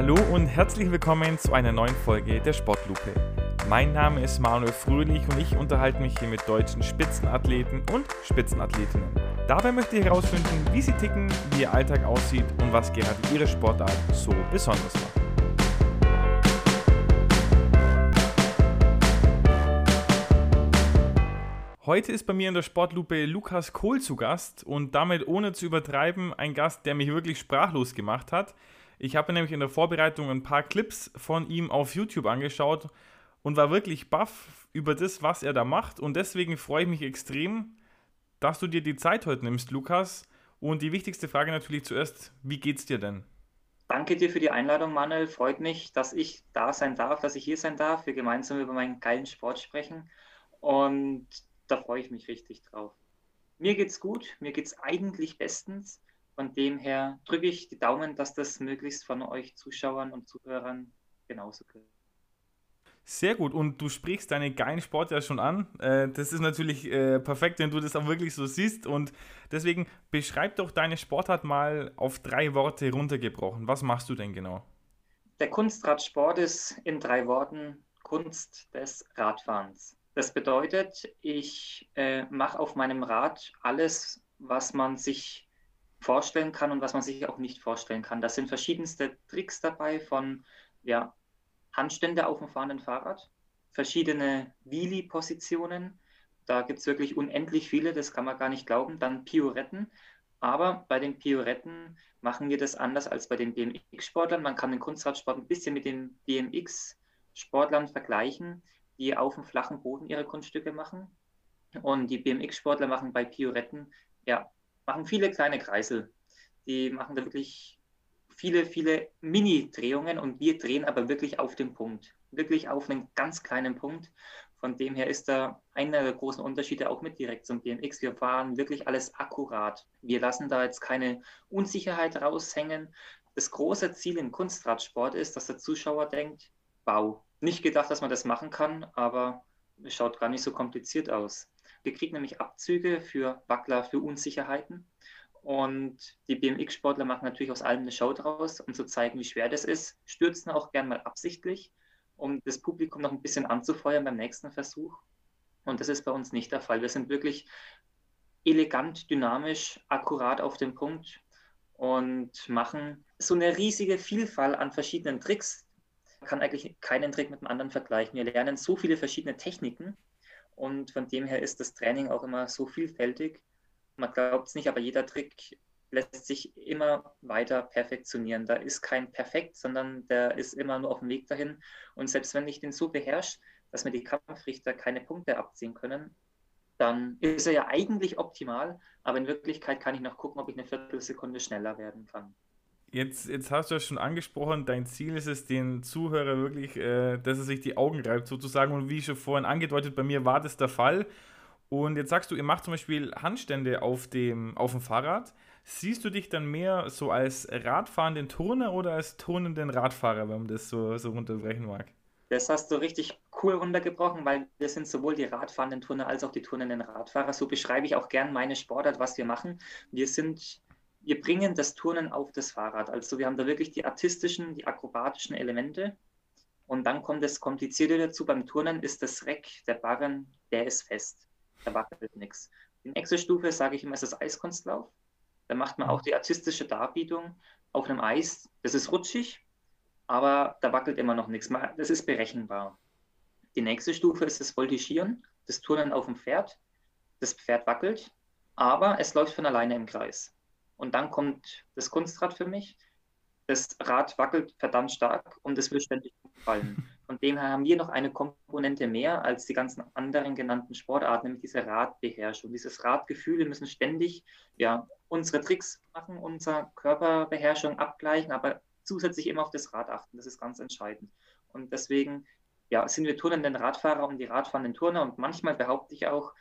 Hallo und herzlich willkommen zu einer neuen Folge der Sportlupe. Mein Name ist Manuel Fröhlich und ich unterhalte mich hier mit deutschen Spitzenathleten und Spitzenathletinnen. Dabei möchte ich herausfinden, wie sie ticken, wie ihr Alltag aussieht und was gerade ihre Sportart so besonders macht. Heute ist bei mir in der Sportlupe Lukas Kohl zu Gast und damit ohne zu übertreiben ein Gast, der mich wirklich sprachlos gemacht hat. Ich habe nämlich in der Vorbereitung ein paar Clips von ihm auf YouTube angeschaut und war wirklich baff über das, was er da macht. Und deswegen freue ich mich extrem, dass du dir die Zeit heute nimmst, Lukas. Und die wichtigste Frage natürlich zuerst, wie geht's dir denn? Danke dir für die Einladung, Manuel. Freut mich, dass ich da sein darf, dass ich hier sein darf, wir gemeinsam über meinen geilen Sport sprechen. Und da freue ich mich richtig drauf. Mir geht's gut, mir geht's eigentlich bestens. Von dem her drücke ich die Daumen, dass das möglichst von euch Zuschauern und Zuhörern genauso geht. Sehr gut. Und du sprichst deine geilen Sport ja schon an. Äh, das ist natürlich äh, perfekt, wenn du das auch wirklich so siehst. Und deswegen beschreib doch deine Sportart mal auf drei Worte runtergebrochen. Was machst du denn genau? Der Kunstradsport ist in drei Worten Kunst des Radfahrens. Das bedeutet, ich äh, mache auf meinem Rad alles, was man sich vorstellen kann und was man sich auch nicht vorstellen kann. Da sind verschiedenste Tricks dabei von ja, Handstände auf dem fahrenden Fahrrad, verschiedene Wheelie-Positionen. Da gibt es wirklich unendlich viele, das kann man gar nicht glauben. Dann Pioretten. Aber bei den Pioretten machen wir das anders als bei den BMX-Sportlern. Man kann den Kunstradsport ein bisschen mit den BMX-Sportlern vergleichen, die auf dem flachen Boden ihre Kunststücke machen. Und die BMX-Sportler machen bei Pioretten ja machen viele kleine Kreisel. Die machen da wirklich viele, viele Mini-Drehungen und wir drehen aber wirklich auf den Punkt. Wirklich auf einen ganz kleinen Punkt. Von dem her ist da einer der großen Unterschiede auch mit direkt zum BMX. Wir fahren wirklich alles akkurat. Wir lassen da jetzt keine Unsicherheit raushängen. Das große Ziel im Kunstradsport ist, dass der Zuschauer denkt, wow, nicht gedacht, dass man das machen kann, aber es schaut gar nicht so kompliziert aus. Wir kriegen nämlich Abzüge für Wackler, für Unsicherheiten. Und die BMX-Sportler machen natürlich aus allem eine Show draus, um zu zeigen, wie schwer das ist. Stürzen auch gern mal absichtlich, um das Publikum noch ein bisschen anzufeuern beim nächsten Versuch. Und das ist bei uns nicht der Fall. Wir sind wirklich elegant, dynamisch, akkurat auf den Punkt und machen so eine riesige Vielfalt an verschiedenen Tricks. Man kann eigentlich keinen Trick mit dem anderen vergleichen. Wir lernen so viele verschiedene Techniken und von dem her ist das Training auch immer so vielfältig. Man glaubt es nicht, aber jeder Trick lässt sich immer weiter perfektionieren. Da ist kein Perfekt, sondern der ist immer nur auf dem Weg dahin. Und selbst wenn ich den so beherrsche, dass mir die Kampfrichter keine Punkte abziehen können, dann ist er ja eigentlich optimal, aber in Wirklichkeit kann ich noch gucken, ob ich eine Viertelsekunde schneller werden kann. Jetzt, jetzt hast du ja schon angesprochen, dein Ziel ist es, den Zuhörer wirklich, äh, dass er sich die Augen reibt, sozusagen. Und wie schon vorhin angedeutet, bei mir war das der Fall. Und jetzt sagst du, ihr macht zum Beispiel Handstände auf dem, auf dem Fahrrad. Siehst du dich dann mehr so als radfahrenden Turner oder als turnenden Radfahrer, wenn man das so, so runterbrechen mag? Das hast du richtig cool runtergebrochen, weil wir sind sowohl die radfahrenden Turner als auch die turnenden Radfahrer. So beschreibe ich auch gern meine Sportart, was wir machen. Wir sind wir bringen das Turnen auf das Fahrrad. Also wir haben da wirklich die artistischen, die akrobatischen Elemente. Und dann kommt das Komplizierte dazu. Beim Turnen ist das Reck, der Barren, der ist fest. Da wackelt nichts. Die nächste Stufe, sage ich immer, ist das Eiskunstlauf. Da macht man auch die artistische Darbietung auf einem Eis. Das ist rutschig, aber da wackelt immer noch nichts. Das ist berechenbar. Die nächste Stufe ist das Voltigieren, das Turnen auf dem Pferd. Das Pferd wackelt, aber es läuft von alleine im Kreis. Und dann kommt das Kunstrad für mich. Das Rad wackelt verdammt stark und es will ständig fallen. Von dem her haben wir noch eine Komponente mehr als die ganzen anderen genannten Sportarten, nämlich diese Radbeherrschung. Dieses Radgefühl, wir müssen ständig ja, unsere Tricks machen, unsere Körperbeherrschung abgleichen, aber zusätzlich immer auf das Rad achten. Das ist ganz entscheidend. Und deswegen ja, sind wir turnenden Radfahrer und die radfahrenden Turner. Und manchmal behaupte ich auch,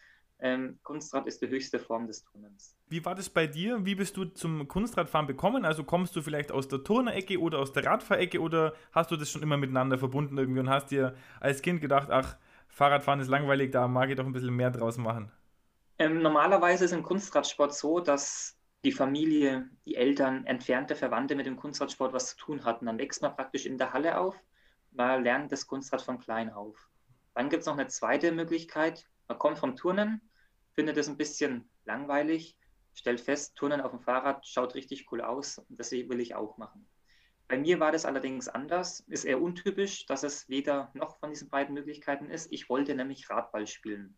ähm, Kunstrad ist die höchste Form des Turnens. Wie war das bei dir? Wie bist du zum Kunstradfahren bekommen? Also kommst du vielleicht aus der Turnerecke oder aus der Radfahrecke oder hast du das schon immer miteinander verbunden irgendwie und hast dir als Kind gedacht, ach, Fahrradfahren ist langweilig, da mag ich doch ein bisschen mehr draus machen? Ähm, normalerweise ist im Kunstradsport so, dass die Familie, die Eltern, entfernte Verwandte mit dem Kunstradsport was zu tun hatten. Dann wächst man praktisch in der Halle auf, man lernt das Kunstrad von klein auf. Dann gibt es noch eine zweite Möglichkeit. Man kommt vom Turnen, findet es ein bisschen langweilig, stellt fest, Turnen auf dem Fahrrad schaut richtig cool aus und das will ich auch machen. Bei mir war das allerdings anders, ist eher untypisch, dass es weder noch von diesen beiden Möglichkeiten ist. Ich wollte nämlich Radball spielen.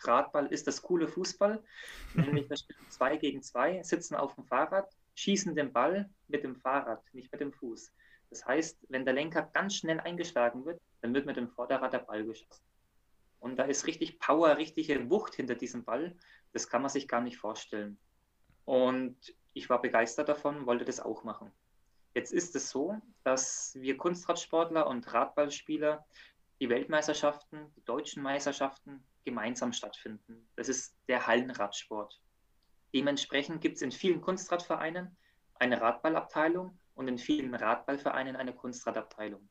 Radball ist das coole Fußball, nämlich wir spielen zwei gegen zwei, sitzen auf dem Fahrrad, schießen den Ball mit dem Fahrrad, nicht mit dem Fuß. Das heißt, wenn der Lenker ganz schnell eingeschlagen wird, dann wird mit dem Vorderrad der Ball geschossen. Und da ist richtig Power, richtige Wucht hinter diesem Ball. Das kann man sich gar nicht vorstellen. Und ich war begeistert davon, wollte das auch machen. Jetzt ist es so, dass wir Kunstradsportler und Radballspieler die Weltmeisterschaften, die deutschen Meisterschaften gemeinsam stattfinden. Das ist der Hallenradsport. Dementsprechend gibt es in vielen Kunstradvereinen eine Radballabteilung und in vielen Radballvereinen eine Kunstradabteilung.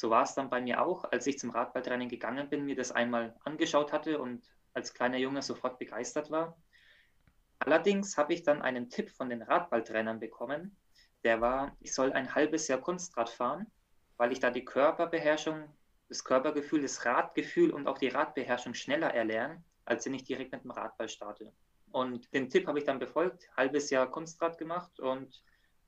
So war es dann bei mir auch, als ich zum Radballtraining gegangen bin, mir das einmal angeschaut hatte und als kleiner Junge sofort begeistert war. Allerdings habe ich dann einen Tipp von den Radballtrainern bekommen, der war, ich soll ein halbes Jahr Kunstrad fahren, weil ich da die Körperbeherrschung das Körpergefühl, das Radgefühl und auch die Radbeherrschung schneller erlernen, als wenn ich direkt mit dem Radball starte. Und den Tipp habe ich dann befolgt, halbes Jahr Kunstrad gemacht und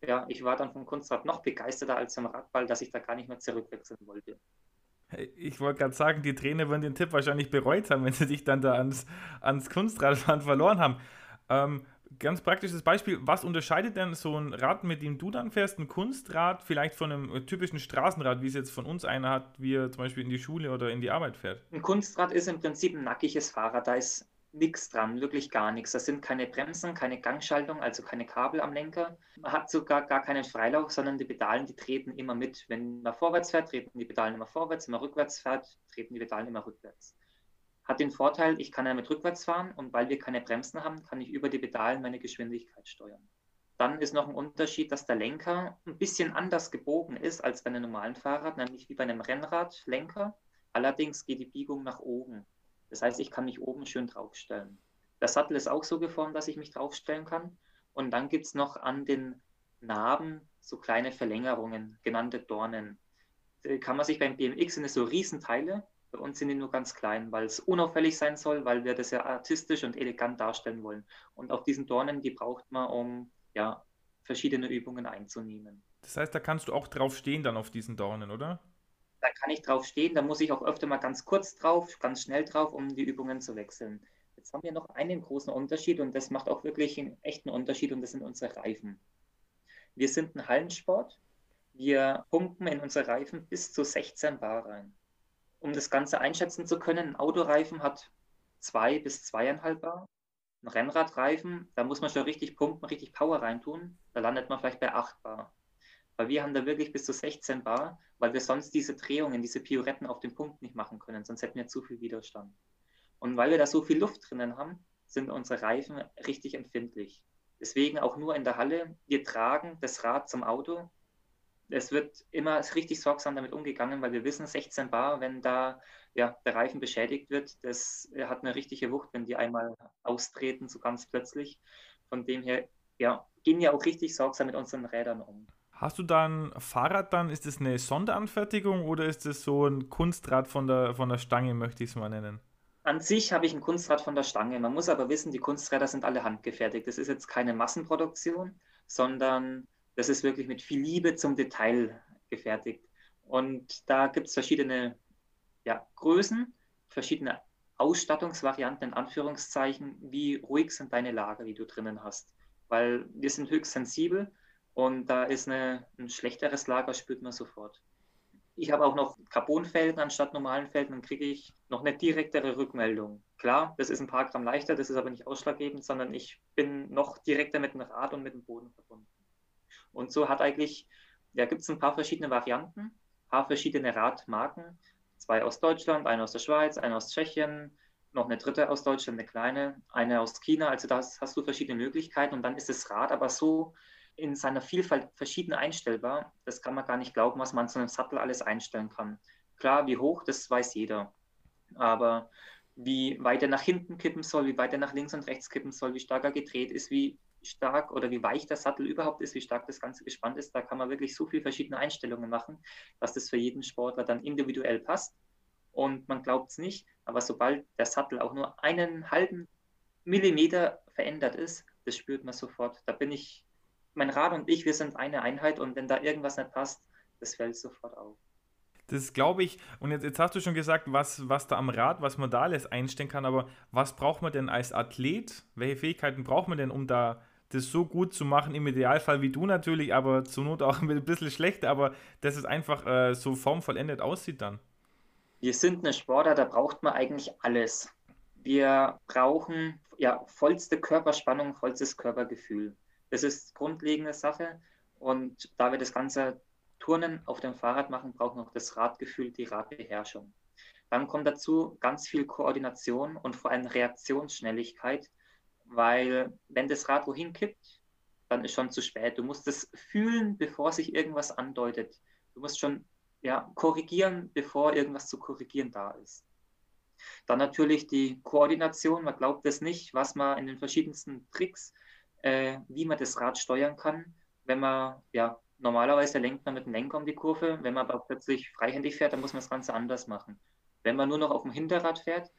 ja, ich war dann vom Kunstrad noch begeisterter als vom Radball, dass ich da gar nicht mehr zurückwechseln wollte. Ich wollte gerade sagen, die Trainer würden den Tipp wahrscheinlich bereut haben, wenn sie dich dann da ans, ans Kunstradfahren verloren haben. Ähm, ganz praktisches Beispiel, was unterscheidet denn so ein Rad, mit dem du dann fährst, ein Kunstrad, vielleicht von einem äh, typischen Straßenrad, wie es jetzt von uns einer hat, wie er zum Beispiel in die Schule oder in die Arbeit fährt? Ein Kunstrad ist im Prinzip ein nackiges Fahrrad, da ist nichts dran, wirklich gar nichts. Da sind keine Bremsen, keine Gangschaltung, also keine Kabel am Lenker. Man hat sogar gar keinen Freilauf, sondern die Pedalen, die treten immer mit. Wenn man vorwärts fährt, treten die Pedalen immer vorwärts. Wenn man rückwärts fährt, treten die Pedalen immer rückwärts hat den Vorteil, ich kann damit rückwärts fahren und weil wir keine Bremsen haben, kann ich über die Pedalen meine Geschwindigkeit steuern. Dann ist noch ein Unterschied, dass der Lenker ein bisschen anders gebogen ist als bei einem normalen Fahrrad, nämlich wie bei einem Rennradlenker. Allerdings geht die Biegung nach oben. Das heißt, ich kann mich oben schön draufstellen. Der Sattel ist auch so geformt, dass ich mich draufstellen kann. Und dann gibt es noch an den Narben so kleine Verlängerungen, genannte Dornen. Die kann man sich beim BMX sind es so Riesenteile, bei uns sind die nur ganz klein, weil es unauffällig sein soll, weil wir das ja artistisch und elegant darstellen wollen. Und auch diesen Dornen, die braucht man, um ja, verschiedene Übungen einzunehmen. Das heißt, da kannst du auch drauf stehen dann auf diesen Dornen, oder? Da kann ich drauf stehen, da muss ich auch öfter mal ganz kurz drauf, ganz schnell drauf, um die Übungen zu wechseln. Jetzt haben wir noch einen großen Unterschied und das macht auch wirklich einen echten Unterschied und das sind unsere Reifen. Wir sind ein Hallensport. Wir pumpen in unsere Reifen bis zu 16 Bar rein um das Ganze einschätzen zu können, ein Autoreifen hat zwei bis zweieinhalb Bar. Ein Rennradreifen, da muss man schon richtig pumpen, richtig Power reintun. Da landet man vielleicht bei 8 Bar. Weil wir haben da wirklich bis zu 16 Bar, weil wir sonst diese Drehungen, diese Pioretten auf dem Punkt nicht machen können, sonst hätten wir zu viel Widerstand. Und weil wir da so viel Luft drinnen haben, sind unsere Reifen richtig empfindlich. Deswegen auch nur in der Halle, wir tragen das Rad zum Auto es wird immer richtig sorgsam damit umgegangen, weil wir wissen, 16 Bar, wenn da ja, der Reifen beschädigt wird, das hat eine richtige Wucht, wenn die einmal austreten, so ganz plötzlich. Von dem her, ja, gehen wir auch richtig sorgsam mit unseren Rädern um. Hast du dann Fahrrad dann, ist das eine Sonderanfertigung oder ist das so ein Kunstrad von der, von der Stange, möchte ich es mal nennen? An sich habe ich ein Kunstrad von der Stange. Man muss aber wissen, die Kunsträder sind alle handgefertigt. Das ist jetzt keine Massenproduktion, sondern das ist wirklich mit viel Liebe zum Detail gefertigt. Und da gibt es verschiedene ja, Größen, verschiedene Ausstattungsvarianten in Anführungszeichen, wie ruhig sind deine Lager, die du drinnen hast. Weil wir sind höchst sensibel und da ist eine, ein schlechteres Lager, spürt man sofort. Ich habe auch noch Carbonfelgen anstatt normalen Felgen, dann kriege ich noch eine direktere Rückmeldung. Klar, das ist ein paar Gramm leichter, das ist aber nicht ausschlaggebend, sondern ich bin noch direkter mit dem Rad und mit dem Boden verbunden. Und so hat eigentlich, ja, gibt es ein paar verschiedene Varianten, ein paar verschiedene Radmarken. Zwei aus Deutschland, eine aus der Schweiz, eine aus Tschechien, noch eine dritte aus Deutschland, eine kleine, eine aus China. Also da hast du verschiedene Möglichkeiten und dann ist das Rad aber so in seiner Vielfalt verschieden einstellbar. Das kann man gar nicht glauben, was man zu einem Sattel alles einstellen kann. Klar, wie hoch, das weiß jeder. Aber wie weit er nach hinten kippen soll, wie weit er nach links und rechts kippen soll, wie stark er gedreht ist, wie stark oder wie weich der Sattel überhaupt ist, wie stark das Ganze gespannt ist. Da kann man wirklich so viele verschiedene Einstellungen machen, dass das für jeden Sportler dann individuell passt. Und man glaubt es nicht, aber sobald der Sattel auch nur einen halben Millimeter verändert ist, das spürt man sofort. Da bin ich, mein Rad und ich, wir sind eine Einheit und wenn da irgendwas nicht passt, das fällt sofort auf. Das glaube ich. Und jetzt, jetzt, hast du schon gesagt, was, was da am Rad, was man da alles einstellen kann. Aber was braucht man denn als Athlet? Welche Fähigkeiten braucht man denn, um da das so gut zu machen? Im Idealfall wie du natürlich, aber zur Not auch ein bisschen schlechter. Aber dass es einfach äh, so formvollendet aussieht dann. Wir sind eine Sportler, da braucht man eigentlich alles. Wir brauchen ja vollste Körperspannung, vollstes Körpergefühl. Das ist grundlegende Sache. Und da wir das Ganze Turnen auf dem Fahrrad machen, brauchen wir auch das Radgefühl, die Radbeherrschung. Dann kommt dazu ganz viel Koordination und vor allem Reaktionsschnelligkeit, weil wenn das Rad wohin kippt, dann ist schon zu spät. Du musst es fühlen, bevor sich irgendwas andeutet. Du musst schon ja, korrigieren, bevor irgendwas zu korrigieren da ist. Dann natürlich die Koordination. Man glaubt es nicht, was man in den verschiedensten Tricks, äh, wie man das Rad steuern kann, wenn man ja normalerweise lenkt man mit dem Lenker um die Kurve. Wenn man aber plötzlich freihändig fährt, dann muss man das Ganze anders machen. Wenn man nur noch auf dem Hinterrad fährt,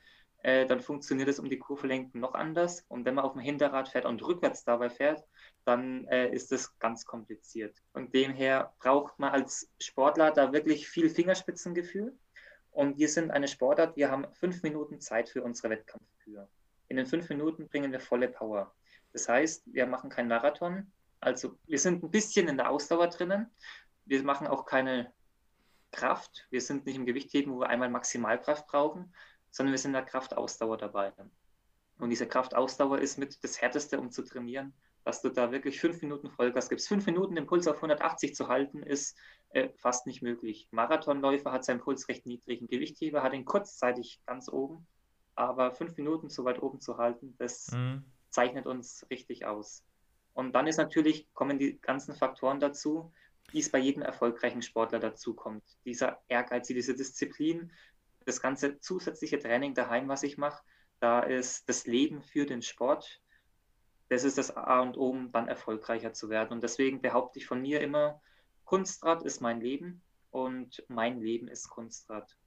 äh, dann funktioniert es um die Kurve lenken noch anders. Und wenn man auf dem Hinterrad fährt und rückwärts dabei fährt, dann äh, ist es ganz kompliziert. Und demher braucht man als Sportler da wirklich viel Fingerspitzengefühl. Und wir sind eine Sportart, wir haben fünf Minuten Zeit für unsere Wettkampfkühe. In den fünf Minuten bringen wir volle Power. Das heißt, wir machen keinen Marathon, also wir sind ein bisschen in der Ausdauer drinnen. Wir machen auch keine Kraft. Wir sind nicht im Gewichtheben, wo wir einmal Maximalkraft brauchen, sondern wir sind in der Kraftausdauer dabei. Und diese Kraftausdauer ist mit das Härteste, um zu trainieren, dass du da wirklich fünf Minuten Vollgas gibst. Fünf Minuten den Puls auf 180 zu halten, ist äh, fast nicht möglich. Marathonläufer hat seinen Puls recht niedrig. Ein Gewichtheber hat ihn kurzzeitig ganz oben. Aber fünf Minuten so weit oben zu halten, das mhm. Zeichnet uns richtig aus. Und dann ist natürlich, kommen die ganzen Faktoren dazu, die es bei jedem erfolgreichen Sportler dazu kommt. Dieser Ehrgeiz, diese Disziplin, das ganze zusätzliche Training daheim, was ich mache, da ist das Leben für den Sport. Das ist das A und O, um dann erfolgreicher zu werden. Und deswegen behaupte ich von mir immer, Kunstrad ist mein Leben und mein Leben ist Kunstrad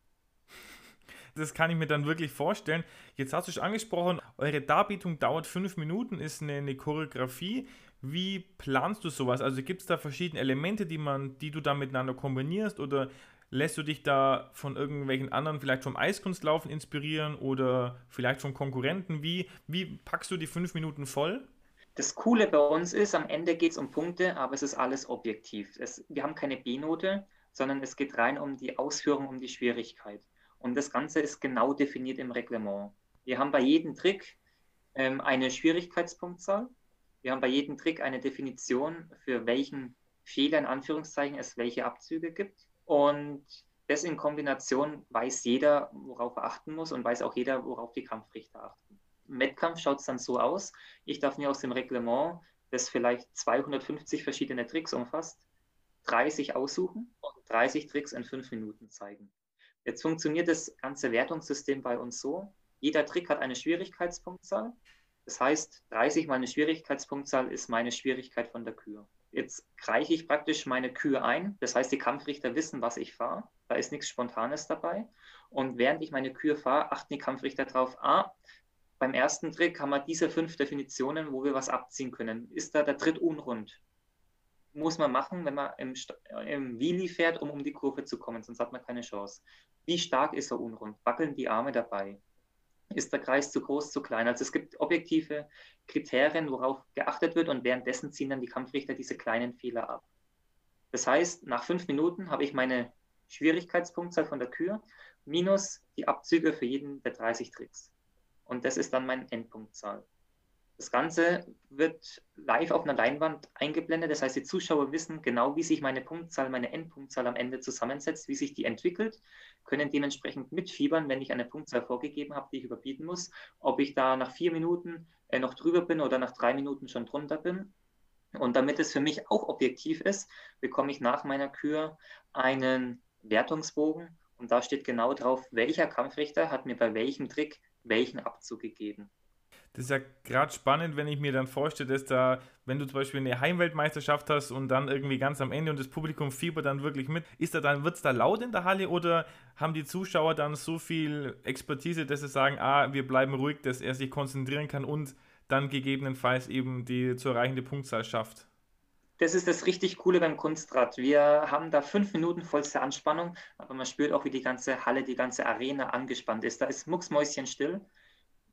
das kann ich mir dann wirklich vorstellen. Jetzt hast du schon angesprochen, eure Darbietung dauert fünf Minuten, ist eine, eine Choreografie. Wie planst du sowas? Also gibt es da verschiedene Elemente, die, man, die du da miteinander kombinierst oder lässt du dich da von irgendwelchen anderen, vielleicht vom Eiskunstlaufen inspirieren oder vielleicht von Konkurrenten? Wie, wie packst du die fünf Minuten voll? Das Coole bei uns ist, am Ende geht es um Punkte, aber es ist alles objektiv. Es, wir haben keine B-Note, sondern es geht rein um die Ausführung, um die Schwierigkeit. Und das Ganze ist genau definiert im Reglement. Wir haben bei jedem Trick ähm, eine Schwierigkeitspunktzahl. Wir haben bei jedem Trick eine Definition, für welchen Fehler in Anführungszeichen es welche Abzüge gibt. Und das in Kombination weiß jeder, worauf er achten muss und weiß auch jeder, worauf die Kampfrichter achten. Im Wettkampf schaut es dann so aus, ich darf mir aus dem Reglement, das vielleicht 250 verschiedene Tricks umfasst, 30 aussuchen und 30 Tricks in fünf Minuten zeigen. Jetzt funktioniert das ganze Wertungssystem bei uns so. Jeder Trick hat eine Schwierigkeitspunktzahl. Das heißt, 30 mal eine Schwierigkeitspunktzahl ist meine Schwierigkeit von der Kür. Jetzt reiche ich praktisch meine Kür ein. Das heißt, die Kampfrichter wissen, was ich fahre. Da ist nichts Spontanes dabei. Und während ich meine Kür fahre, achten die Kampfrichter darauf, ah, beim ersten Trick haben wir diese fünf Definitionen, wo wir was abziehen können. Ist da der Tritt unrund? Muss man machen, wenn man im, im Wheelie fährt, um um die Kurve zu kommen, sonst hat man keine Chance. Wie stark ist er unrund? Wackeln die Arme dabei? Ist der Kreis zu groß, zu klein? Also es gibt objektive Kriterien, worauf geachtet wird und währenddessen ziehen dann die Kampfrichter diese kleinen Fehler ab. Das heißt, nach fünf Minuten habe ich meine Schwierigkeitspunktzahl von der Kür minus die Abzüge für jeden der 30 Tricks. Und das ist dann meine Endpunktzahl. Das Ganze wird live auf einer Leinwand eingeblendet. Das heißt, die Zuschauer wissen genau, wie sich meine Punktzahl, meine Endpunktzahl am Ende zusammensetzt, wie sich die entwickelt, können dementsprechend mitfiebern, wenn ich eine Punktzahl vorgegeben habe, die ich überbieten muss, ob ich da nach vier Minuten äh, noch drüber bin oder nach drei Minuten schon drunter bin. Und damit es für mich auch objektiv ist, bekomme ich nach meiner Kür einen Wertungsbogen und da steht genau drauf, welcher Kampfrichter hat mir bei welchem Trick welchen Abzug gegeben. Das ist ja gerade spannend, wenn ich mir dann vorstelle, dass da, wenn du zum Beispiel eine Heimweltmeisterschaft hast und dann irgendwie ganz am Ende und das Publikum fiebert dann wirklich mit, ist da dann, wird es da laut in der Halle oder haben die Zuschauer dann so viel Expertise, dass sie sagen, ah, wir bleiben ruhig, dass er sich konzentrieren kann und dann gegebenenfalls eben die zu erreichende Punktzahl schafft? Das ist das richtig Coole beim Kunstrad. Wir haben da fünf Minuten vollste Anspannung, aber man spürt auch, wie die ganze Halle, die ganze Arena angespannt ist. Da ist mucksmäuschen still.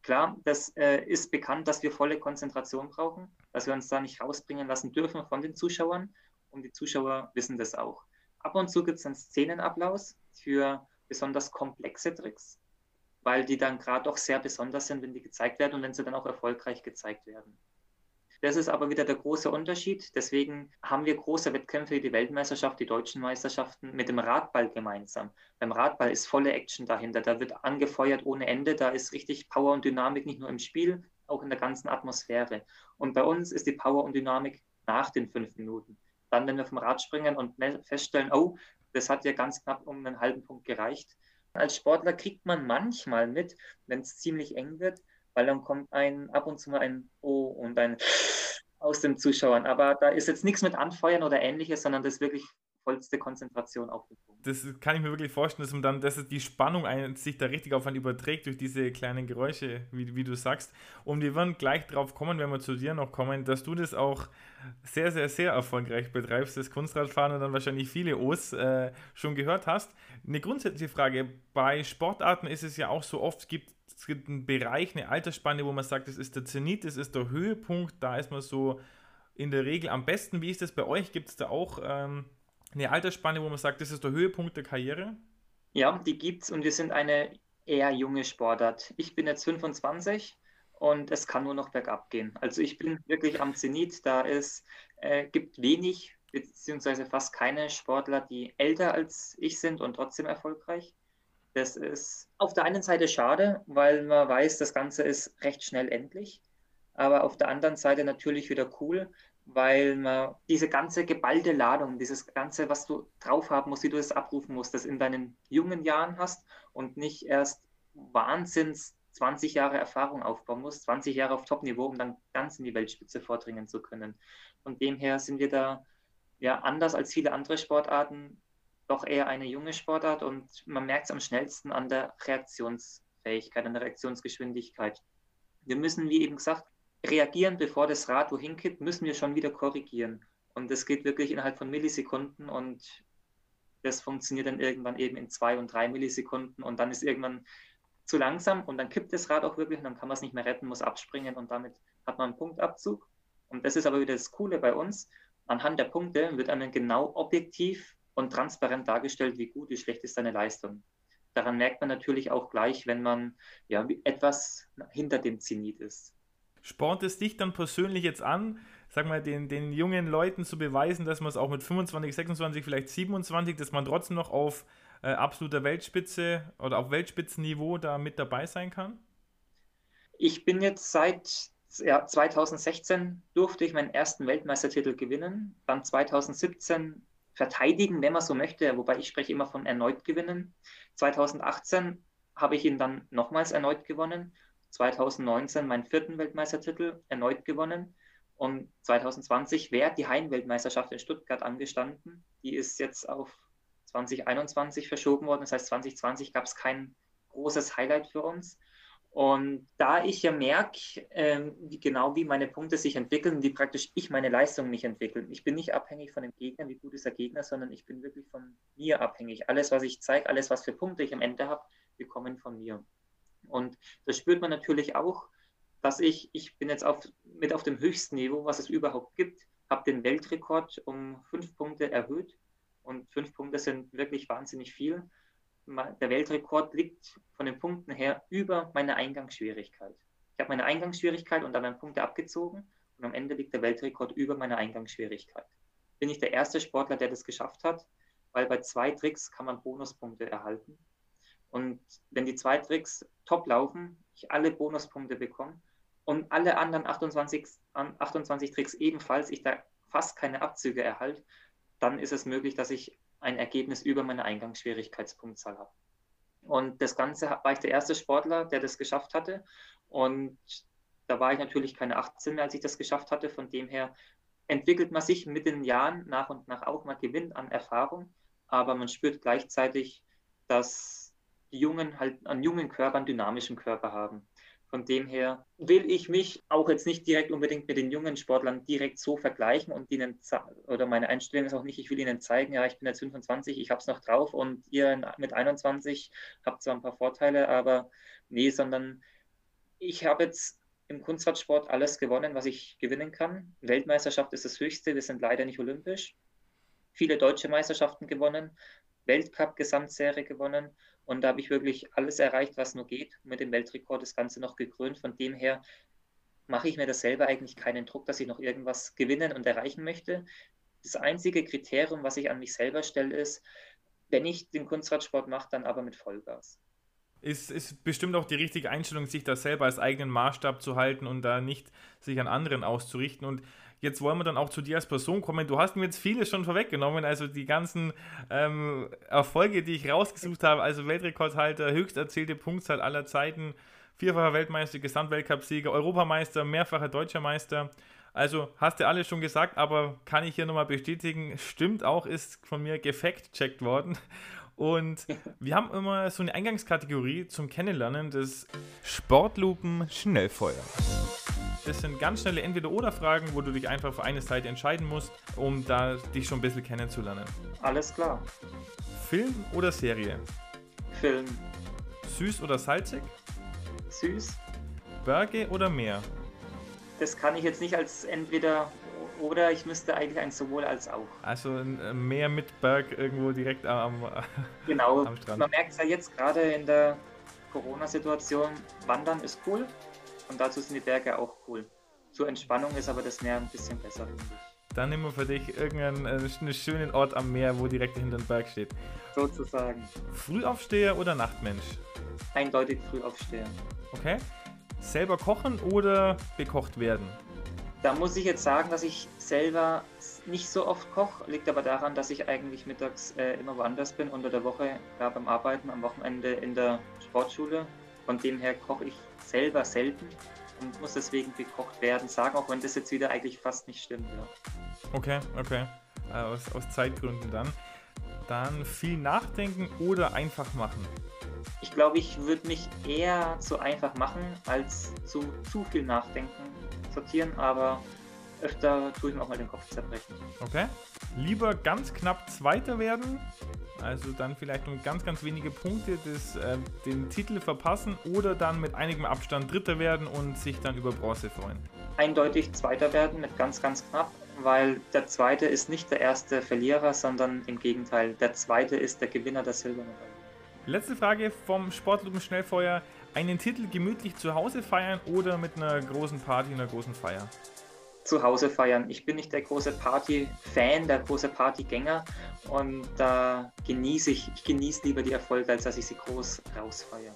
Klar, das äh, ist bekannt, dass wir volle Konzentration brauchen, dass wir uns da nicht rausbringen lassen dürfen von den Zuschauern. Und die Zuschauer wissen das auch. Ab und zu gibt es einen Szenenapplaus für besonders komplexe Tricks, weil die dann gerade auch sehr besonders sind, wenn die gezeigt werden und wenn sie dann auch erfolgreich gezeigt werden. Das ist aber wieder der große Unterschied. Deswegen haben wir große Wettkämpfe wie die Weltmeisterschaft, die deutschen Meisterschaften mit dem Radball gemeinsam. Beim Radball ist volle Action dahinter. Da wird angefeuert ohne Ende. Da ist richtig Power und Dynamik nicht nur im Spiel, auch in der ganzen Atmosphäre. Und bei uns ist die Power und Dynamik nach den fünf Minuten. Dann, wenn wir vom Rad springen und feststellen, oh, das hat ja ganz knapp um einen halben Punkt gereicht. Als Sportler kriegt man manchmal mit, wenn es ziemlich eng wird, weil dann kommt ein ab und zu mal ein O und ein aus den Zuschauern. Aber da ist jetzt nichts mit Anfeuern oder ähnliches, sondern das wirklich vollste Konzentration auf. Das kann ich mir wirklich vorstellen, dass man dann, dass die Spannung ein, sich da richtig auf einen überträgt durch diese kleinen Geräusche, wie, wie du sagst. Und wir werden gleich drauf kommen, wenn wir zu dir noch kommen, dass du das auch sehr, sehr, sehr erfolgreich betreibst, das Kunstradfahren und dann wahrscheinlich viele O's äh, schon gehört hast. Eine grundsätzliche Frage, bei Sportarten ist es ja auch so oft, gibt es gibt einen Bereich, eine Altersspanne, wo man sagt, das ist der Zenit, das ist der Höhepunkt, da ist man so in der Regel am besten. Wie ist das bei euch? Gibt es da auch ähm, eine Altersspanne, wo man sagt, das ist der Höhepunkt der Karriere? Ja, die gibt es und wir sind eine eher junge Sportart. Ich bin jetzt 25 und es kann nur noch bergab gehen. Also ich bin wirklich am Zenit, da es äh, gibt wenig beziehungsweise fast keine Sportler, die älter als ich sind und trotzdem erfolgreich. Das ist auf der einen Seite schade, weil man weiß, das Ganze ist recht schnell endlich. Aber auf der anderen Seite natürlich wieder cool, weil man diese ganze geballte Ladung, dieses Ganze, was du drauf haben musst, wie du es abrufen musst, das in deinen jungen Jahren hast und nicht erst Wahnsinns 20 Jahre Erfahrung aufbauen musst, 20 Jahre auf Top-Niveau, um dann ganz in die Weltspitze vordringen zu können. Von dem her sind wir da ja anders als viele andere Sportarten doch eher eine junge Sportart und man merkt es am schnellsten an der Reaktionsfähigkeit, an der Reaktionsgeschwindigkeit. Wir müssen, wie eben gesagt, reagieren, bevor das Rad wohin kippt, müssen wir schon wieder korrigieren. Und das geht wirklich innerhalb von Millisekunden und das funktioniert dann irgendwann eben in zwei und drei Millisekunden und dann ist irgendwann zu langsam und dann kippt das Rad auch wirklich und dann kann man es nicht mehr retten, muss abspringen und damit hat man einen Punktabzug. Und das ist aber wieder das Coole bei uns. Anhand der Punkte wird einem genau objektiv und transparent dargestellt, wie gut, wie schlecht ist seine Leistung. Daran merkt man natürlich auch gleich, wenn man ja, etwas hinter dem Zenit ist. Spornt es dich dann persönlich jetzt an, sag mal, den, den jungen Leuten zu beweisen, dass man es auch mit 25, 26, vielleicht 27, dass man trotzdem noch auf äh, absoluter Weltspitze oder auf Weltspitzenniveau da mit dabei sein kann? Ich bin jetzt seit ja, 2016 durfte ich meinen ersten Weltmeistertitel gewinnen. Dann 2017 verteidigen, wenn man so möchte, wobei ich spreche immer von erneut gewinnen. 2018 habe ich ihn dann nochmals erneut gewonnen. 2019 meinen vierten Weltmeistertitel erneut gewonnen. Und 2020 wäre die Heimweltmeisterschaft in Stuttgart angestanden. Die ist jetzt auf 2021 verschoben worden. Das heißt, 2020 gab es kein großes Highlight für uns. Und da ich ja merke, äh, wie genau wie meine Punkte sich entwickeln, wie praktisch ich meine Leistung mich entwickle. Ich bin nicht abhängig von dem Gegner, wie gut ist der Gegner, sondern ich bin wirklich von mir abhängig. Alles, was ich zeige, alles, was für Punkte ich am Ende habe, die kommen von mir. Und das spürt man natürlich auch, dass ich, ich bin jetzt auf, mit auf dem höchsten Niveau, was es überhaupt gibt, habe den Weltrekord um fünf Punkte erhöht. Und fünf Punkte sind wirklich wahnsinnig viel der Weltrekord liegt von den Punkten her über meine Eingangsschwierigkeit. Ich habe meine Eingangsschwierigkeit und dann meine Punkte abgezogen und am Ende liegt der Weltrekord über meine Eingangsschwierigkeit. Bin ich der erste Sportler, der das geschafft hat, weil bei zwei Tricks kann man Bonuspunkte erhalten. Und wenn die zwei Tricks top laufen, ich alle Bonuspunkte bekomme und alle anderen 28, 28 Tricks ebenfalls, ich da fast keine Abzüge erhalte, dann ist es möglich, dass ich ein Ergebnis über meine Eingangsschwierigkeitspunktzahl habe. Und das Ganze war ich der erste Sportler, der das geschafft hatte. Und Da war ich natürlich keine 18 mehr, als ich das geschafft hatte. Von dem her entwickelt man sich mit den Jahren nach und nach auch. Man gewinnt an Erfahrung, aber man spürt gleichzeitig, dass die Jungen halt einen jungen Körper, einen dynamischen Körper haben. Von dem her will ich mich auch jetzt nicht direkt unbedingt mit den jungen Sportlern direkt so vergleichen und ihnen, oder meine Einstellung ist auch nicht, ich will ihnen zeigen, ja, ich bin jetzt 25, ich habe es noch drauf und ihr mit 21 habt zwar ein paar Vorteile, aber nee, sondern ich habe jetzt im Kunstradsport alles gewonnen, was ich gewinnen kann. Weltmeisterschaft ist das Höchste, wir sind leider nicht olympisch. Viele deutsche Meisterschaften gewonnen, Weltcup-Gesamtserie gewonnen und da habe ich wirklich alles erreicht, was nur geht. Mit dem Weltrekord das Ganze noch gekrönt. Von dem her mache ich mir das selber eigentlich keinen Druck, dass ich noch irgendwas gewinnen und erreichen möchte. Das einzige Kriterium, was ich an mich selber stelle, ist, wenn ich den Kunstradsport mache, dann aber mit Vollgas. Ist, ist bestimmt auch die richtige Einstellung, sich da selber als eigenen Maßstab zu halten und da nicht sich an anderen auszurichten. Und jetzt wollen wir dann auch zu dir als Person kommen. Du hast mir jetzt vieles schon vorweggenommen, also die ganzen ähm, Erfolge, die ich rausgesucht habe, also Weltrekordhalter, höchst erzählte Punktzahl aller Zeiten, vierfacher Weltmeister, Gesamtweltcupsieger, Europameister, mehrfacher deutscher Meister. Also hast du alles schon gesagt, aber kann ich hier nochmal bestätigen, stimmt auch, ist von mir gefact-checkt worden. Und wir haben immer so eine Eingangskategorie zum Kennenlernen des Sportlupen Schnellfeuer. Das sind ganz schnelle Entweder-Oder-Fragen, wo du dich einfach für eine Seite entscheiden musst, um da dich schon ein bisschen kennenzulernen. Alles klar. Film oder Serie? Film. Süß oder salzig? Süß. Berge oder Meer? Das kann ich jetzt nicht als entweder oder ich müsste eigentlich ein sowohl als auch. Also ein äh, Meer mit Berg irgendwo direkt am, genau. am Strand. Man merkt es ja jetzt gerade in der Corona-Situation, Wandern ist cool, und dazu sind die Berge auch cool. Zur Entspannung ist aber das Meer ein bisschen besser, finde ich. Dann nehmen wir für dich irgendeinen äh, schönen Ort am Meer, wo direkt hinter dem Berg steht. Sozusagen. Frühaufsteher oder Nachtmensch? Eindeutig Frühaufsteher. Okay. Selber kochen oder bekocht werden? Da muss ich jetzt sagen, dass ich selber nicht so oft koche. Liegt aber daran, dass ich eigentlich mittags äh, immer woanders bin, unter der Woche ja, beim Arbeiten, am Wochenende in der Sportschule. Von dem her koche ich selber selten und muss deswegen gekocht werden, sagen, auch wenn das jetzt wieder eigentlich fast nicht stimmt. Ja. Okay, okay. Äh, aus, aus Zeitgründen dann. Dann viel nachdenken oder einfach machen. Ich glaube, ich würde mich eher zu einfach machen, als zu zu viel nachdenken, sortieren, aber öfter tue ich mir auch mal den Kopf zerbrechen. Okay. Lieber ganz knapp Zweiter werden also dann vielleicht um ganz, ganz wenige Punkte des, äh, den Titel verpassen oder dann mit einigem Abstand Dritter werden und sich dann über Bronze freuen. Eindeutig Zweiter werden mit ganz, ganz knapp, weil der Zweite ist nicht der erste Verlierer, sondern im Gegenteil, der Zweite ist der Gewinner der Silbermedaille. Letzte Frage vom Sportlupen Schnellfeuer. Einen Titel gemütlich zu Hause feiern oder mit einer großen Party, einer großen Feier? Zu Hause feiern. Ich bin nicht der große Party-Fan, der große Partygänger und da äh, genieße ich, ich genieße lieber die Erfolge, als dass ich sie groß rausfeiere.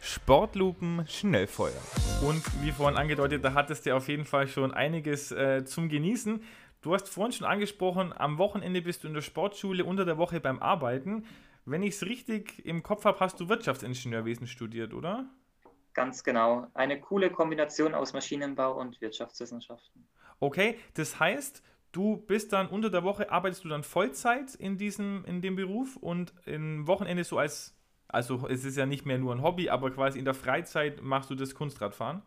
Sportlupen Schnellfeuer. Und wie vorhin angedeutet, da hattest du auf jeden Fall schon einiges äh, zum Genießen. Du hast vorhin schon angesprochen, am Wochenende bist du in der Sportschule, unter der Woche beim Arbeiten. Wenn ich es richtig im Kopf habe, hast du Wirtschaftsingenieurwesen studiert, oder? Ganz genau. Eine coole Kombination aus Maschinenbau und Wirtschaftswissenschaften. Okay, das heißt, du bist dann unter der Woche, arbeitest du dann Vollzeit in diesem, in dem Beruf und im Wochenende so als, also es ist ja nicht mehr nur ein Hobby, aber quasi in der Freizeit machst du das Kunstradfahren?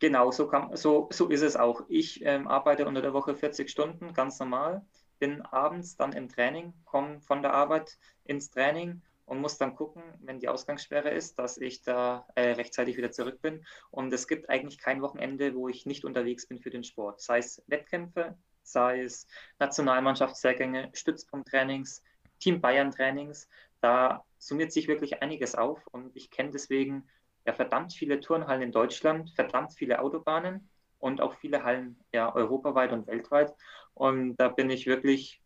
Genau, so, kann, so, so ist es auch. Ich ähm, arbeite unter der Woche 40 Stunden, ganz normal, bin abends dann im Training, komme von der Arbeit ins Training und muss dann gucken, wenn die Ausgangssperre ist, dass ich da äh, rechtzeitig wieder zurück bin. Und es gibt eigentlich kein Wochenende, wo ich nicht unterwegs bin für den Sport. Sei es Wettkämpfe, sei es Nationalmannschaftslehrgänge, Stützpunkttrainings, Team Bayern Trainings. Da summiert sich wirklich einiges auf und ich kenne deswegen ja verdammt viele Turnhallen in Deutschland, verdammt viele Autobahnen und auch viele Hallen ja europaweit und weltweit. Und da bin ich wirklich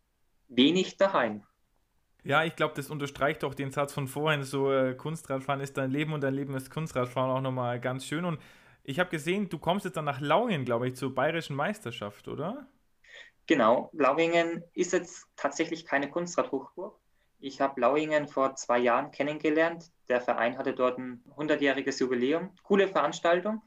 wenig daheim. Ja, ich glaube, das unterstreicht auch den Satz von vorhin, so äh, Kunstradfahren ist dein Leben und dein Leben ist Kunstradfahren auch nochmal ganz schön. Und ich habe gesehen, du kommst jetzt dann nach Lauingen, glaube ich, zur bayerischen Meisterschaft, oder? Genau, Lauingen ist jetzt tatsächlich keine Kunstradhochburg. Ich habe Lauingen vor zwei Jahren kennengelernt. Der Verein hatte dort ein 100-jähriges Jubiläum. Coole Veranstaltung.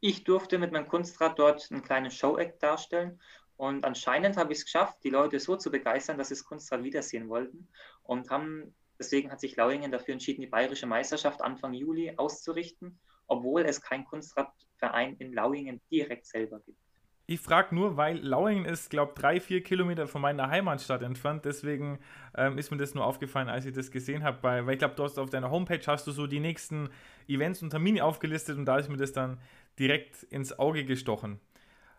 ich durfte mit meinem Kunstrad dort einen kleinen Show-Act darstellen. Und anscheinend habe ich es geschafft, die Leute so zu begeistern, dass sie das Kunstrad wiedersehen wollten. Und haben, deswegen hat sich Lauingen dafür entschieden, die Bayerische Meisterschaft Anfang Juli auszurichten, obwohl es keinen Kunstradverein in Lauingen direkt selber gibt. Ich frage nur, weil Lauingen ist, glaube ich, drei, vier Kilometer von meiner Heimatstadt entfernt. Deswegen ähm, ist mir das nur aufgefallen, als ich das gesehen habe. Weil ich glaube, du hast auf deiner Homepage hast du so die nächsten Events und Termine aufgelistet und da ist mir das dann direkt ins Auge gestochen.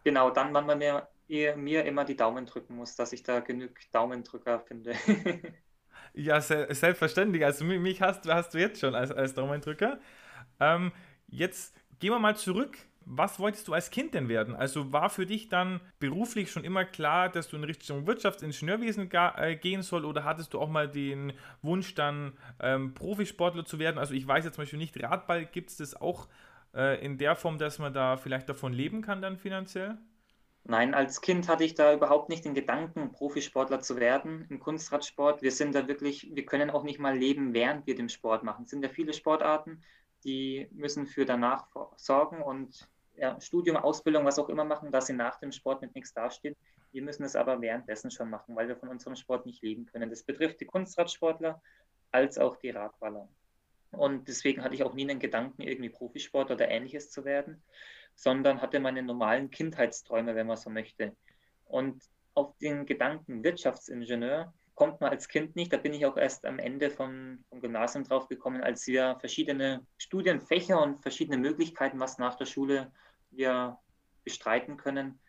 Genau, dann, wann man mir, mir immer die Daumen drücken muss, dass ich da genug Daumendrücker finde. ja, se selbstverständlich. Also mich hast, hast du jetzt schon als, als Daumendrücker. Ähm, jetzt gehen wir mal zurück was wolltest du als Kind denn werden? Also war für dich dann beruflich schon immer klar, dass du in Richtung Wirtschaftsingenieurwesen äh, gehen soll oder hattest du auch mal den Wunsch dann ähm, Profisportler zu werden? Also ich weiß jetzt zum Beispiel nicht, Radball gibt es das auch äh, in der Form, dass man da vielleicht davon leben kann dann finanziell? Nein, als Kind hatte ich da überhaupt nicht den Gedanken, Profisportler zu werden im Kunstradsport. Wir sind da wirklich, wir können auch nicht mal leben, während wir den Sport machen. Es sind ja viele Sportarten, die müssen für danach sorgen und ja, Studium, Ausbildung, was auch immer machen, dass sie nach dem Sport mit nichts dastehen. Wir müssen es aber währenddessen schon machen, weil wir von unserem Sport nicht leben können. Das betrifft die Kunstradsportler als auch die Radballer. Und deswegen hatte ich auch nie einen Gedanken, irgendwie Profisport oder ähnliches zu werden, sondern hatte meine normalen Kindheitsträume, wenn man so möchte. Und auf den Gedanken Wirtschaftsingenieur kommt man als Kind nicht. Da bin ich auch erst am Ende vom, vom Gymnasium drauf gekommen, als wir verschiedene Studienfächer und verschiedene Möglichkeiten, was nach der Schule wir bestreiten können,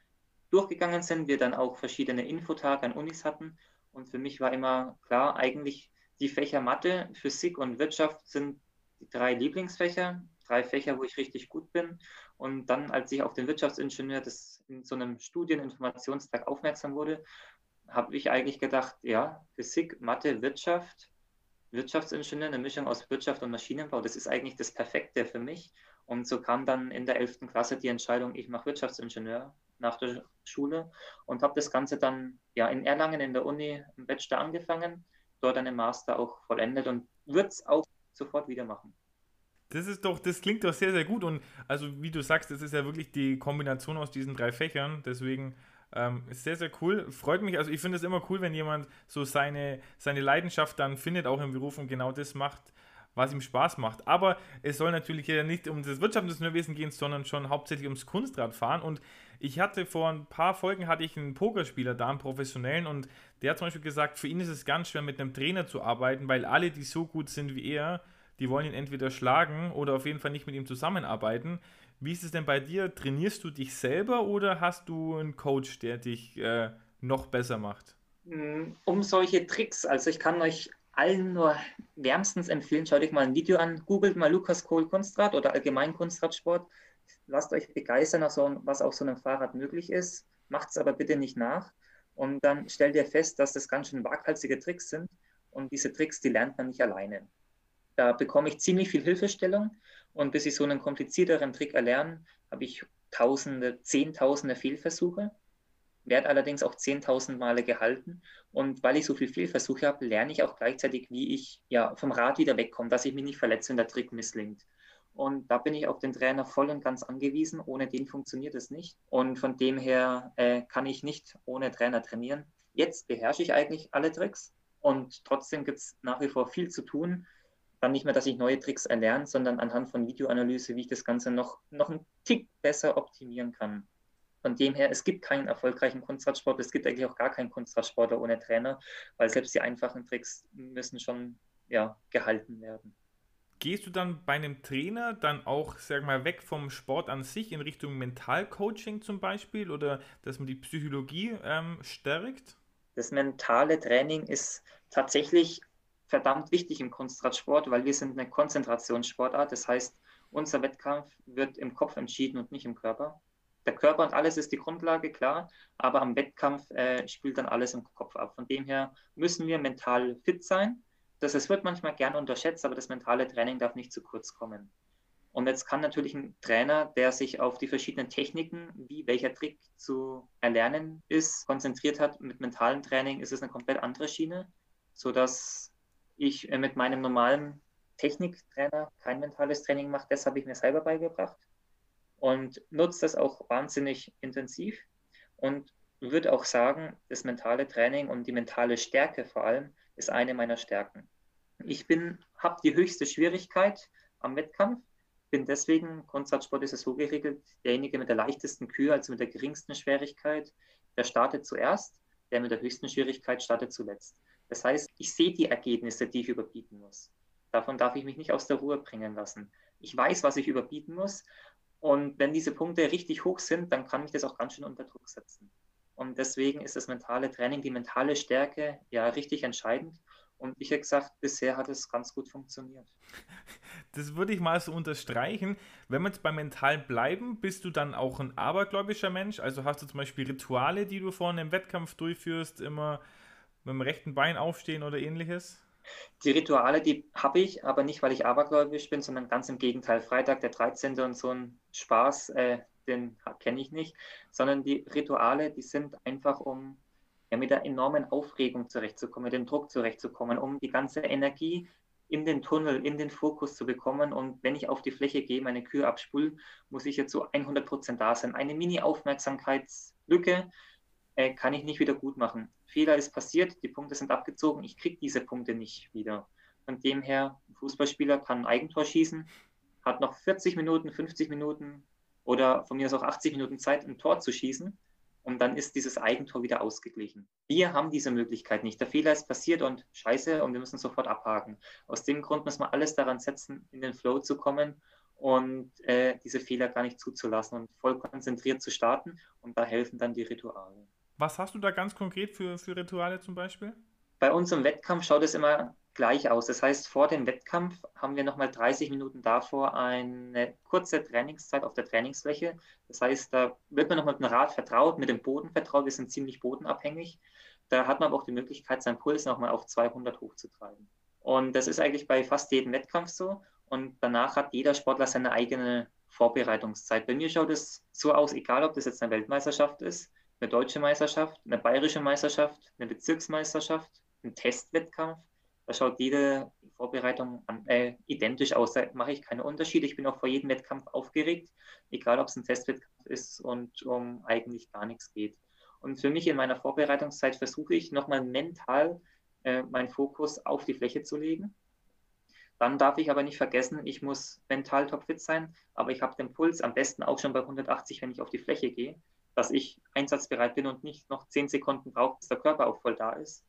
durchgegangen sind. Wir dann auch verschiedene Infotage an Unis hatten. Und für mich war immer klar, eigentlich die Fächer Mathe, Physik und Wirtschaft sind die drei Lieblingsfächer, drei Fächer, wo ich richtig gut bin. Und dann, als ich auf den Wirtschaftsingenieur des, in so einem Studieninformationstag aufmerksam wurde, habe ich eigentlich gedacht, ja, Physik, Mathe, Wirtschaft, Wirtschaftsingenieur, eine Mischung aus Wirtschaft und Maschinenbau, das ist eigentlich das Perfekte für mich. Und so kam dann in der 11. Klasse die Entscheidung, ich mache Wirtschaftsingenieur nach der Schule und habe das Ganze dann ja in Erlangen in der Uni im Bachelor angefangen, dort einen Master auch vollendet und würde es auch sofort wieder machen. Das ist doch, das klingt doch sehr, sehr gut. Und also wie du sagst, das ist ja wirklich die Kombination aus diesen drei Fächern. Deswegen ähm, ist sehr, sehr cool. Freut mich, also ich finde es immer cool, wenn jemand so seine, seine Leidenschaft dann findet, auch im Beruf und genau das macht, was ihm Spaß macht. Aber es soll natürlich ja nicht um das Wirtschaftswesen gehen, sondern schon hauptsächlich ums Kunstradfahren. Und ich hatte vor ein paar Folgen hatte ich einen Pokerspieler da, einen professionellen, und der hat zum Beispiel gesagt, für ihn ist es ganz schwer, mit einem Trainer zu arbeiten, weil alle, die so gut sind wie er, die wollen ihn entweder schlagen oder auf jeden Fall nicht mit ihm zusammenarbeiten. Wie ist es denn bei dir? Trainierst du dich selber oder hast du einen Coach, der dich äh, noch besser macht? Mm, um solche Tricks, also ich kann euch allen nur wärmstens empfehlen, schaut euch mal ein Video an, googelt mal Lukas Kohl Kunstrad oder allgemein Kunstradsport. Lasst euch begeistern, was auf so einem Fahrrad möglich ist. Macht es aber bitte nicht nach. Und dann stellt ihr fest, dass das ganz schön waghalsige Tricks sind. Und diese Tricks, die lernt man nicht alleine. Da bekomme ich ziemlich viel Hilfestellung. Und bis ich so einen komplizierteren Trick erlerne, habe ich Tausende, Zehntausende Fehlversuche, werde allerdings auch zehntausend Male gehalten. Und weil ich so viele Fehlversuche habe, lerne ich auch gleichzeitig, wie ich ja, vom Rad wieder wegkomme, dass ich mich nicht verletze, wenn der Trick misslingt. Und da bin ich auf den Trainer voll und ganz angewiesen. Ohne den funktioniert es nicht. Und von dem her äh, kann ich nicht ohne Trainer trainieren. Jetzt beherrsche ich eigentlich alle Tricks und trotzdem gibt es nach wie vor viel zu tun dann nicht mehr, dass ich neue Tricks erlerne, sondern anhand von Videoanalyse, wie ich das Ganze noch, noch einen Tick besser optimieren kann. Von dem her, es gibt keinen erfolgreichen Kunstradsport, es gibt eigentlich auch gar keinen Kunstradsportler ohne Trainer, weil selbst die einfachen Tricks müssen schon ja, gehalten werden. Gehst du dann bei einem Trainer dann auch, sag mal, weg vom Sport an sich in Richtung Mentalcoaching zum Beispiel oder dass man die Psychologie ähm, stärkt? Das mentale Training ist tatsächlich verdammt wichtig im Kunstradsport, weil wir sind eine Konzentrationssportart. Das heißt, unser Wettkampf wird im Kopf entschieden und nicht im Körper. Der Körper und alles ist die Grundlage, klar, aber am Wettkampf äh, spielt dann alles im Kopf ab. Von dem her müssen wir mental fit sein. Das, das wird manchmal gern unterschätzt, aber das mentale Training darf nicht zu kurz kommen. Und jetzt kann natürlich ein Trainer, der sich auf die verschiedenen Techniken, wie welcher Trick zu erlernen ist, konzentriert hat, mit mentalem Training ist es eine komplett andere Schiene, sodass ich äh, mit meinem normalen Techniktrainer kein mentales Training mache. Das habe ich mir selber beigebracht. und nutze das auch wahnsinnig intensiv und würde auch sagen, das mentale Training und die mentale Stärke vor allem ist eine meiner Stärken. Ich bin, habe die höchste Schwierigkeit am Wettkampf, bin deswegen, Grundsatzsport ist es so geregelt, derjenige mit der leichtesten Kühe, also mit der geringsten Schwierigkeit, der startet zuerst, der mit der höchsten Schwierigkeit startet zuletzt. Das heißt, ich sehe die Ergebnisse, die ich überbieten muss. Davon darf ich mich nicht aus der Ruhe bringen lassen. Ich weiß, was ich überbieten muss. Und wenn diese Punkte richtig hoch sind, dann kann mich das auch ganz schön unter Druck setzen. Und deswegen ist das mentale Training, die mentale Stärke ja richtig entscheidend. Und ich habe gesagt, bisher hat es ganz gut funktioniert. Das würde ich mal so unterstreichen. Wenn wir jetzt beim Mental bleiben, bist du dann auch ein abergläubischer Mensch? Also hast du zum Beispiel Rituale, die du vor einem Wettkampf durchführst, immer mit dem rechten Bein aufstehen oder ähnliches? Die Rituale, die habe ich, aber nicht, weil ich abergläubisch bin, sondern ganz im Gegenteil. Freitag, der 13. und so ein Spaß, äh, den kenne ich nicht, sondern die Rituale, die sind einfach, um ja, mit der enormen Aufregung zurechtzukommen, mit dem Druck zurechtzukommen, um die ganze Energie in den Tunnel, in den Fokus zu bekommen. Und wenn ich auf die Fläche gehe, meine Kühe abspul, muss ich jetzt so 100 Prozent da sein. Eine Mini-Aufmerksamkeitslücke äh, kann ich nicht wieder gut machen. Fehler ist passiert, die Punkte sind abgezogen, ich kriege diese Punkte nicht wieder. Von dem her, ein Fußballspieler kann ein Eigentor schießen, hat noch 40 Minuten, 50 Minuten oder von mir aus auch 80 Minuten Zeit, ein Tor zu schießen. Und dann ist dieses Eigentor wieder ausgeglichen. Wir haben diese Möglichkeit nicht. Der Fehler ist passiert und scheiße und wir müssen sofort abhaken. Aus dem Grund müssen wir alles daran setzen, in den Flow zu kommen und äh, diese Fehler gar nicht zuzulassen und voll konzentriert zu starten. Und da helfen dann die Rituale. Was hast du da ganz konkret für, für Rituale zum Beispiel? Bei uns im Wettkampf schaut es immer gleich aus. Das heißt, vor dem Wettkampf haben wir nochmal 30 Minuten davor eine kurze Trainingszeit auf der Trainingsfläche. Das heißt, da wird man noch mit dem Rad vertraut, mit dem Boden vertraut. Wir sind ziemlich bodenabhängig. Da hat man aber auch die Möglichkeit, seinen Puls nochmal auf 200 hochzutreiben. Und das ist eigentlich bei fast jedem Wettkampf so. Und danach hat jeder Sportler seine eigene Vorbereitungszeit. Bei mir schaut es so aus, egal ob das jetzt eine Weltmeisterschaft ist, eine deutsche Meisterschaft, eine bayerische Meisterschaft, eine Bezirksmeisterschaft, ein Testwettkampf. Da schaut jede Vorbereitung an, äh, identisch aus. Da mache ich keine Unterschiede. Ich bin auch vor jedem Wettkampf aufgeregt, egal ob es ein Testwettkampf ist und um eigentlich gar nichts geht. Und für mich in meiner Vorbereitungszeit versuche ich nochmal mental äh, meinen Fokus auf die Fläche zu legen. Dann darf ich aber nicht vergessen, ich muss mental topfit sein, aber ich habe den Puls am besten auch schon bei 180, wenn ich auf die Fläche gehe dass ich einsatzbereit bin und nicht noch zehn Sekunden brauche, bis der Körper auch voll da ist.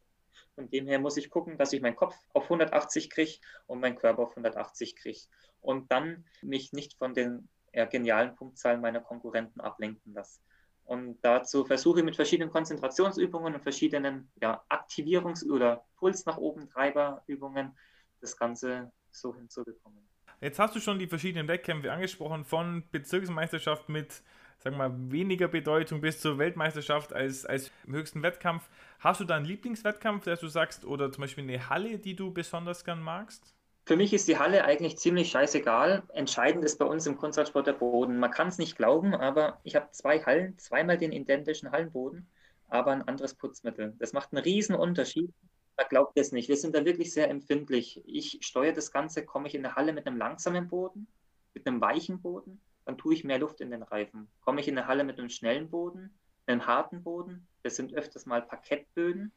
Von dem her muss ich gucken, dass ich meinen Kopf auf 180 kriege und meinen Körper auf 180 kriege. Und dann mich nicht von den ja, genialen Punktzahlen meiner Konkurrenten ablenken lasse. Und dazu versuche ich mit verschiedenen Konzentrationsübungen und verschiedenen ja, Aktivierungs- oder Puls nach oben Treiberübungen das Ganze so hinzubekommen. Jetzt hast du schon die verschiedenen Wettkämpfe angesprochen, von Bezirksmeisterschaft mit sagen wir mal, weniger Bedeutung bis zur Weltmeisterschaft als, als höchsten Wettkampf. Hast du da einen Lieblingswettkampf, der du sagst, oder zum Beispiel eine Halle, die du besonders gern magst? Für mich ist die Halle eigentlich ziemlich scheißegal. Entscheidend ist bei uns im Kunstradsport der Boden. Man kann es nicht glauben, aber ich habe zwei Hallen, zweimal den identischen Hallenboden, aber ein anderes Putzmittel. Das macht einen riesen Unterschied. Man glaubt es nicht. Wir sind da wirklich sehr empfindlich. Ich steuere das Ganze, komme ich in eine Halle mit einem langsamen Boden, mit einem weichen Boden dann tue ich mehr Luft in den Reifen. Komme ich in eine Halle mit einem schnellen Boden, einem harten Boden, das sind öfters mal Parkettböden,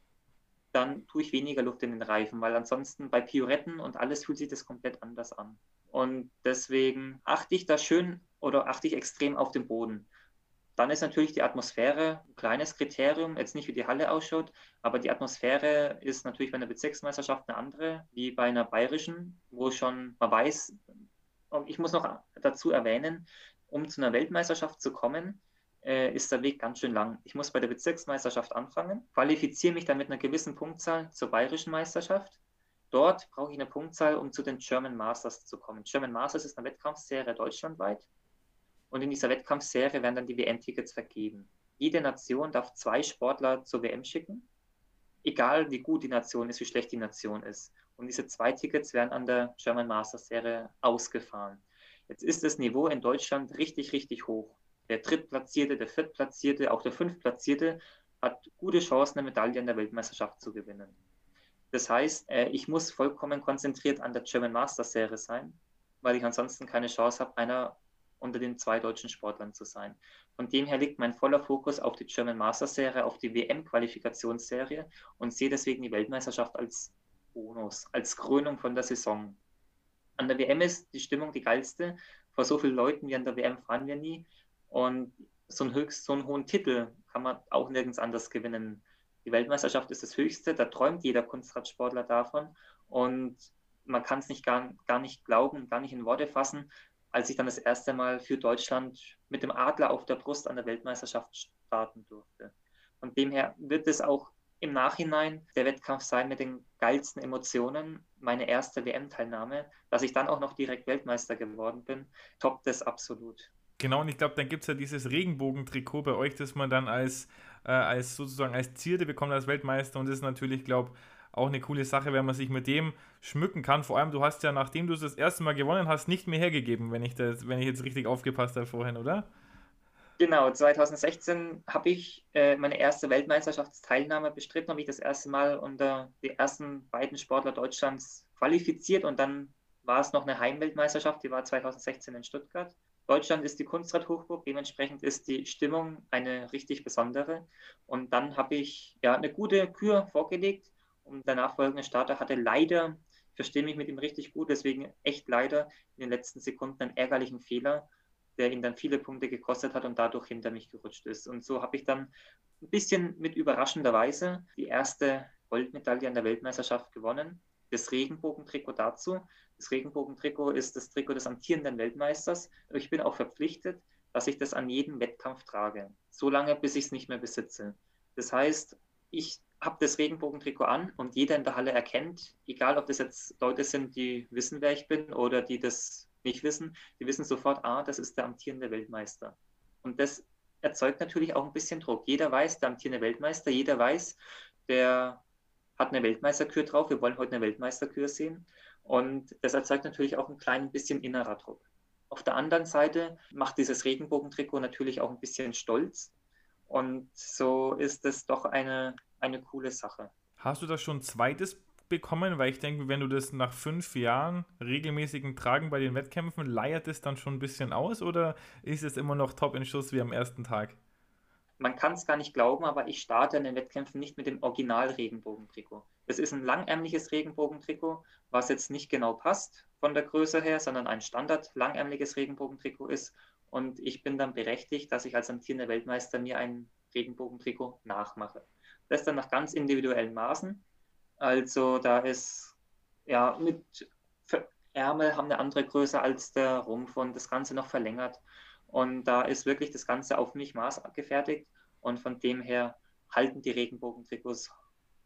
dann tue ich weniger Luft in den Reifen, weil ansonsten bei Pioretten und alles fühlt sich das komplett anders an. Und deswegen achte ich da schön oder achte ich extrem auf den Boden. Dann ist natürlich die Atmosphäre ein kleines Kriterium, jetzt nicht wie die Halle ausschaut, aber die Atmosphäre ist natürlich bei einer Bezirksmeisterschaft eine andere, wie bei einer bayerischen, wo schon man weiß, ich muss noch dazu erwähnen, um zu einer Weltmeisterschaft zu kommen, äh, ist der Weg ganz schön lang. Ich muss bei der Bezirksmeisterschaft anfangen, qualifiziere mich dann mit einer gewissen Punktzahl zur bayerischen Meisterschaft. Dort brauche ich eine Punktzahl, um zu den German Masters zu kommen. German Masters ist eine Wettkampfserie deutschlandweit. Und in dieser Wettkampfserie werden dann die WM-Tickets vergeben. Jede Nation darf zwei Sportler zur WM schicken, egal wie gut die Nation ist, wie schlecht die Nation ist. Und diese zwei Tickets werden an der German Masters Serie ausgefahren. Jetzt ist das Niveau in Deutschland richtig, richtig hoch. Der Drittplatzierte, der Viertplatzierte, auch der Fünftplatzierte hat gute Chancen, eine Medaille an der Weltmeisterschaft zu gewinnen. Das heißt, äh, ich muss vollkommen konzentriert an der German Masters Serie sein, weil ich ansonsten keine Chance habe, einer unter den zwei deutschen Sportlern zu sein. Von dem her liegt mein voller Fokus auf die German Master Serie, auf die WM-Qualifikationsserie und sehe deswegen die Weltmeisterschaft als Bonus, als Krönung von der Saison. An der WM ist die Stimmung die geilste. Vor so vielen Leuten wie an der WM fahren wir nie. Und so einen, höchst, so einen hohen Titel kann man auch nirgends anders gewinnen. Die Weltmeisterschaft ist das Höchste, da träumt jeder Kunstradsportler davon. Und man kann es nicht gar, gar nicht glauben, gar nicht in Worte fassen, als ich dann das erste Mal für Deutschland mit dem Adler auf der Brust an der Weltmeisterschaft starten durfte. Von dem her wird es auch im Nachhinein der Wettkampf sein mit den geilsten Emotionen, meine erste WM-Teilnahme, dass ich dann auch noch direkt Weltmeister geworden bin, toppt das absolut. Genau, und ich glaube, dann gibt es ja dieses Regenbogentrikot bei euch, das man dann als, äh, als sozusagen als Zierde bekommt als Weltmeister und das ist natürlich, glaube auch eine coole Sache, wenn man sich mit dem schmücken kann. Vor allem, du hast ja, nachdem du es das erste Mal gewonnen hast, nicht mehr hergegeben, wenn ich, das, wenn ich jetzt richtig aufgepasst habe vorhin, oder? Genau, 2016 habe ich äh, meine erste Weltmeisterschaftsteilnahme bestritten, habe ich das erste Mal unter die ersten beiden Sportler Deutschlands qualifiziert und dann war es noch eine Heimweltmeisterschaft, die war 2016 in Stuttgart. Deutschland ist die Kunstradhochburg, dementsprechend ist die Stimmung eine richtig besondere. Und dann habe ich ja eine gute Kür vorgelegt und der nachfolgende Starter hatte leider, ich verstehe mich mit ihm richtig gut, deswegen echt leider in den letzten Sekunden einen ärgerlichen Fehler, der ihn dann viele Punkte gekostet hat und dadurch hinter mich gerutscht ist. Und so habe ich dann ein bisschen mit überraschender Weise die erste Goldmedaille an der Weltmeisterschaft gewonnen. Das Regenbogentrikot dazu. Das Regenbogentrikot ist das Trikot des amtierenden Weltmeisters. Ich bin auch verpflichtet, dass ich das an jedem Wettkampf trage. So lange, bis ich es nicht mehr besitze. Das heißt, ich habe das Regenbogentrikot an und jeder in der Halle erkennt, egal ob das jetzt Leute sind, die wissen, wer ich bin oder die das nicht wissen, die wissen sofort, ah, das ist der amtierende Weltmeister. Und das erzeugt natürlich auch ein bisschen Druck. Jeder weiß, der amtierende Weltmeister, jeder weiß, der hat eine Weltmeisterkür drauf, wir wollen heute eine Weltmeisterkür sehen. Und das erzeugt natürlich auch ein klein bisschen innerer Druck. Auf der anderen Seite macht dieses Regenbogentrikot natürlich auch ein bisschen stolz. Und so ist es doch eine eine coole Sache. Hast du das schon zweites bekommen? Weil ich denke, wenn du das nach fünf Jahren regelmäßigen Tragen bei den Wettkämpfen, leiert es dann schon ein bisschen aus oder ist es immer noch top in Schuss wie am ersten Tag? Man kann es gar nicht glauben, aber ich starte in den Wettkämpfen nicht mit dem Original-Regenbogentrikot. Das ist ein langärmliches Regenbogentrikot, was jetzt nicht genau passt von der Größe her, sondern ein Standard langärmliches Regenbogentrikot ist. Und ich bin dann berechtigt, dass ich als amtierender Weltmeister mir ein Regenbogentrikot nachmache. Das dann nach ganz individuellen Maßen. Also da ist ja mit Ärmel haben eine andere Größe als der Rumpf und das Ganze noch verlängert. Und da ist wirklich das Ganze auf mich maßgefertigt. Und von dem her halten die Regenbogentrikots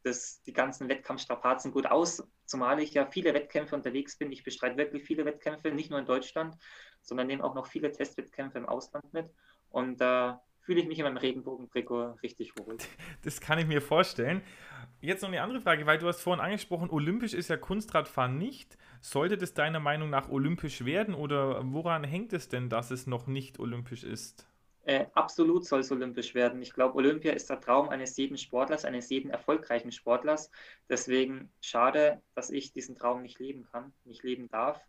das, die ganzen Wettkampfstrapazen gut aus, zumal ich ja viele Wettkämpfe unterwegs bin. Ich bestreite wirklich viele Wettkämpfe, nicht nur in Deutschland, sondern nehme auch noch viele Testwettkämpfe im Ausland mit. Und da äh, fühle ich mich in meinem Regenbogentrikot richtig wohl. Das kann ich mir vorstellen. Jetzt noch eine andere Frage, weil du hast vorhin angesprochen, olympisch ist ja Kunstradfahren nicht. Sollte das deiner Meinung nach olympisch werden oder woran hängt es denn, dass es noch nicht olympisch ist? Äh, absolut soll es olympisch werden. Ich glaube, Olympia ist der Traum eines jeden Sportlers, eines jeden erfolgreichen Sportlers. Deswegen schade, dass ich diesen Traum nicht leben kann, nicht leben darf.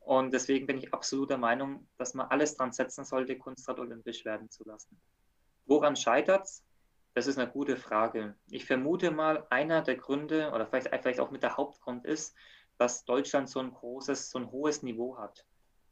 Und deswegen bin ich absolut der Meinung, dass man alles dran setzen sollte, Kunstrad olympisch werden zu lassen. Woran scheitert es? Das ist eine gute Frage. Ich vermute mal, einer der Gründe oder vielleicht, vielleicht auch mit der Hauptgrund ist, dass Deutschland so ein großes, so ein hohes Niveau hat.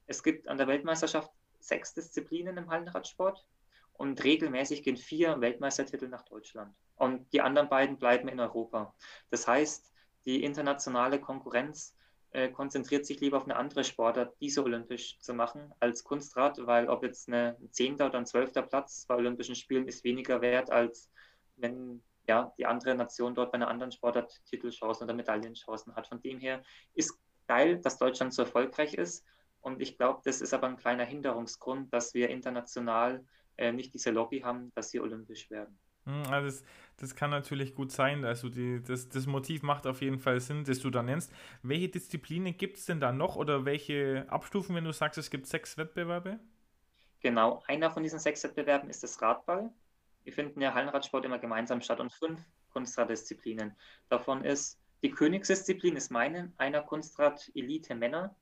Es gibt an der Weltmeisterschaft sechs Disziplinen im Hallenradsport und regelmäßig gehen vier Weltmeistertitel nach Deutschland. Und die anderen beiden bleiben in Europa. Das heißt, die internationale Konkurrenz äh, konzentriert sich lieber auf eine andere Sportart, diese olympisch zu machen, als Kunstrad, weil ob jetzt ein zehnter oder ein zwölfter Platz bei Olympischen Spielen ist weniger wert, als wenn ja, die andere Nation dort bei einer anderen Sportart Titelchancen oder Medaillenchancen hat. Von dem her ist geil, dass Deutschland so erfolgreich ist. Und ich glaube, das ist aber ein kleiner Hinderungsgrund, dass wir international äh, nicht diese Lobby haben, dass sie olympisch werden. Also das, das kann natürlich gut sein. Also die, das, das Motiv macht auf jeden Fall Sinn, das du da nennst. Welche Disziplinen gibt es denn da noch oder welche Abstufen, wenn du sagst, es gibt sechs Wettbewerbe? Genau, einer von diesen sechs Wettbewerben ist das Radball. Wir finden ja Hallenradsport immer gemeinsam statt und fünf Kunstraddisziplinen. Davon ist die Königsdisziplin ist meine, einer Kunstrad Elite Männer.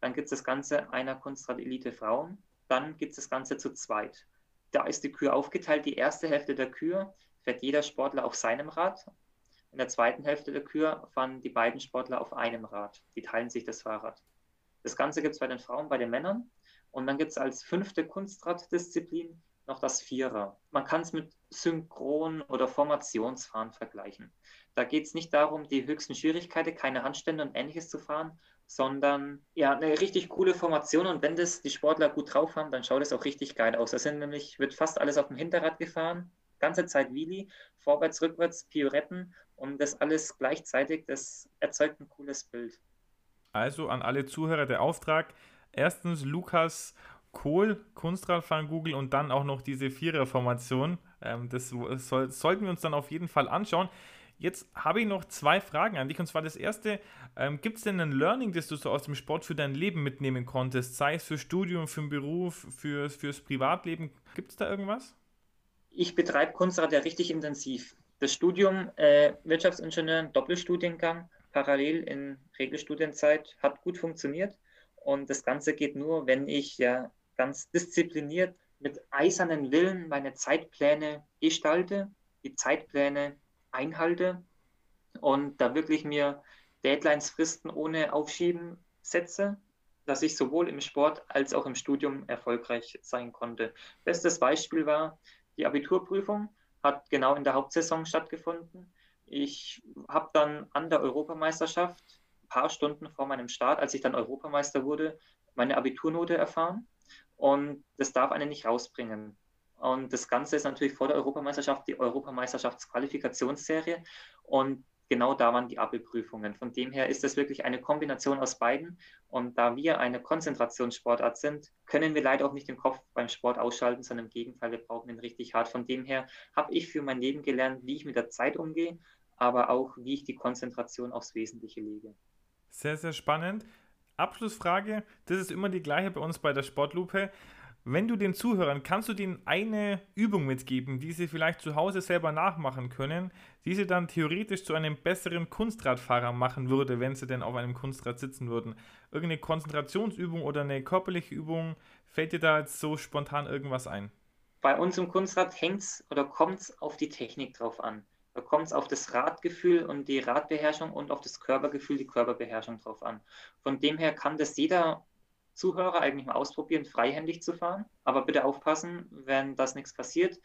Dann gibt es das Ganze einer Kunstrad Elite Frauen. dann gibt es das Ganze zu zweit. Da ist die Kür aufgeteilt. Die erste Hälfte der Kür fährt jeder Sportler auf seinem Rad. In der zweiten Hälfte der Kür fahren die beiden Sportler auf einem Rad. Die teilen sich das Fahrrad. Das Ganze gibt es bei den Frauen, bei den Männern. Und dann gibt es als fünfte Kunstraddisziplin noch das Vierer. Man kann es mit Synchron- oder Formationsfahren vergleichen. Da geht es nicht darum, die höchsten Schwierigkeiten, keine Handstände und ähnliches zu fahren, sondern ja, eine richtig coole Formation. Und wenn das die Sportler gut drauf haben, dann schaut es auch richtig geil aus. Da sind nämlich, wird fast alles auf dem Hinterrad gefahren, ganze Zeit Wheelie, vorwärts, rückwärts, Pioretten und das alles gleichzeitig, das erzeugt ein cooles Bild. Also an alle Zuhörer der Auftrag. Erstens Lukas Kohl, Kunstradfahren Google und dann auch noch diese Viererformation. Ähm, das soll, sollten wir uns dann auf jeden Fall anschauen. Jetzt habe ich noch zwei Fragen an dich. Und zwar das erste: ähm, Gibt es denn ein Learning, das du so aus dem Sport für dein Leben mitnehmen konntest? Sei es für Studium, für den Beruf, für, fürs Privatleben? Gibt es da irgendwas? Ich betreibe Kunstrad ja richtig intensiv. Das Studium äh, Wirtschaftsingenieur, Doppelstudiengang, parallel in Regelstudienzeit, hat gut funktioniert. Und das Ganze geht nur, wenn ich ja ganz diszipliniert mit eisernen Willen meine Zeitpläne gestalte, die Zeitpläne einhalte und da wirklich mir Deadlines, Fristen ohne Aufschieben setze, dass ich sowohl im Sport als auch im Studium erfolgreich sein konnte. Bestes Beispiel war die Abiturprüfung, hat genau in der Hauptsaison stattgefunden. Ich habe dann an der Europameisterschaft ein paar Stunden vor meinem Start, als ich dann Europameister wurde, meine Abiturnote erfahren. Und das darf einen nicht rausbringen. Und das Ganze ist natürlich vor der Europameisterschaft die Europameisterschaftsqualifikationsserie. Und genau da waren die Abi-Prüfungen. Von dem her ist es wirklich eine Kombination aus beiden. Und da wir eine Konzentrationssportart sind, können wir leider auch nicht den Kopf beim Sport ausschalten, sondern im Gegenteil, wir brauchen ihn richtig hart. Von dem her habe ich für mein Leben gelernt, wie ich mit der Zeit umgehe, aber auch, wie ich die Konzentration aufs Wesentliche lege. Sehr, sehr spannend. Abschlussfrage, das ist immer die gleiche bei uns bei der Sportlupe. Wenn du den Zuhörern, kannst du denen eine Übung mitgeben, die sie vielleicht zu Hause selber nachmachen können, die sie dann theoretisch zu einem besseren Kunstradfahrer machen würde, wenn sie denn auf einem Kunstrad sitzen würden? Irgendeine Konzentrationsübung oder eine körperliche Übung, fällt dir da jetzt so spontan irgendwas ein? Bei uns im Kunstrad hängt es oder kommt es auf die Technik drauf an. Da kommt es auf das Radgefühl und die Radbeherrschung und auf das Körpergefühl, die Körperbeherrschung drauf an. Von dem her kann das jeder Zuhörer eigentlich mal ausprobieren, freihändig zu fahren. Aber bitte aufpassen, wenn das nichts passiert.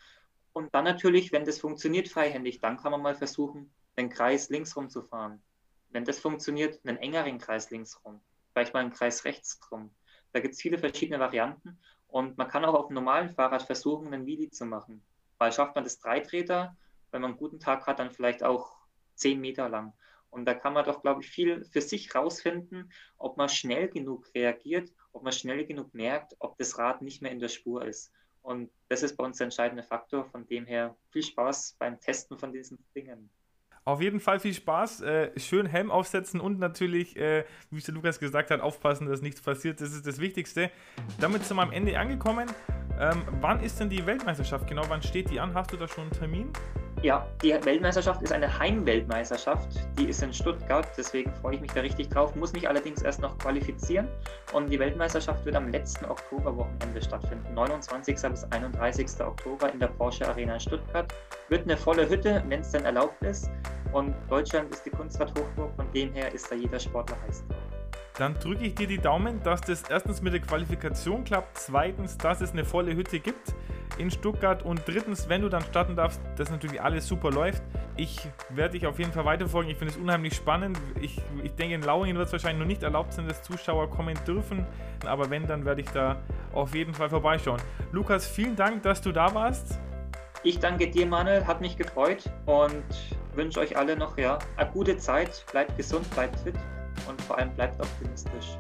Und dann natürlich, wenn das funktioniert freihändig, dann kann man mal versuchen, den Kreis links rum zu fahren. Wenn das funktioniert, einen engeren Kreis links rum. Vielleicht mal einen Kreis rechts rum. Da gibt es viele verschiedene Varianten. Und man kann auch auf einem normalen Fahrrad versuchen, einen Wheelie zu machen. Weil schafft man das Dreitreter, wenn man einen guten Tag hat, dann vielleicht auch zehn Meter lang. Und da kann man doch, glaube ich, viel für sich rausfinden, ob man schnell genug reagiert, ob man schnell genug merkt, ob das Rad nicht mehr in der Spur ist. Und das ist bei uns der entscheidende Faktor. Von dem her viel Spaß beim Testen von diesen Dingen. Auf jeden Fall viel Spaß. Äh, schön Helm aufsetzen und natürlich, äh, wie es der Lukas gesagt hat, aufpassen, dass nichts passiert. Das ist das Wichtigste. Damit sind wir am Ende angekommen. Ähm, wann ist denn die Weltmeisterschaft genau? Wann steht die an? Hast du da schon einen Termin? Ja, die Weltmeisterschaft ist eine Heimweltmeisterschaft. Die ist in Stuttgart, deswegen freue ich mich da richtig drauf. Muss mich allerdings erst noch qualifizieren. Und die Weltmeisterschaft wird am letzten Oktoberwochenende stattfinden. 29. bis 31. Oktober in der Porsche Arena in Stuttgart. Wird eine volle Hütte, wenn es denn erlaubt ist. Und Deutschland ist die Kunstradhochburg, von dem her ist da jeder Sportler heiß drauf. Dann drücke ich dir die Daumen, dass das erstens mit der Qualifikation klappt, zweitens, dass es eine volle Hütte gibt in Stuttgart und drittens, wenn du dann starten darfst, dass natürlich alles super läuft. Ich werde dich auf jeden Fall weiterfolgen. Ich finde es unheimlich spannend. Ich, ich denke, in Lauingen wird es wahrscheinlich noch nicht erlaubt sein, dass Zuschauer kommen dürfen. Aber wenn, dann werde ich da auf jeden Fall vorbeischauen. Lukas, vielen Dank, dass du da warst. Ich danke dir, Manuel. Hat mich gefreut und wünsche euch alle noch ja, eine gute Zeit. Bleibt gesund, bleibt fit und vor allem bleibt optimistisch.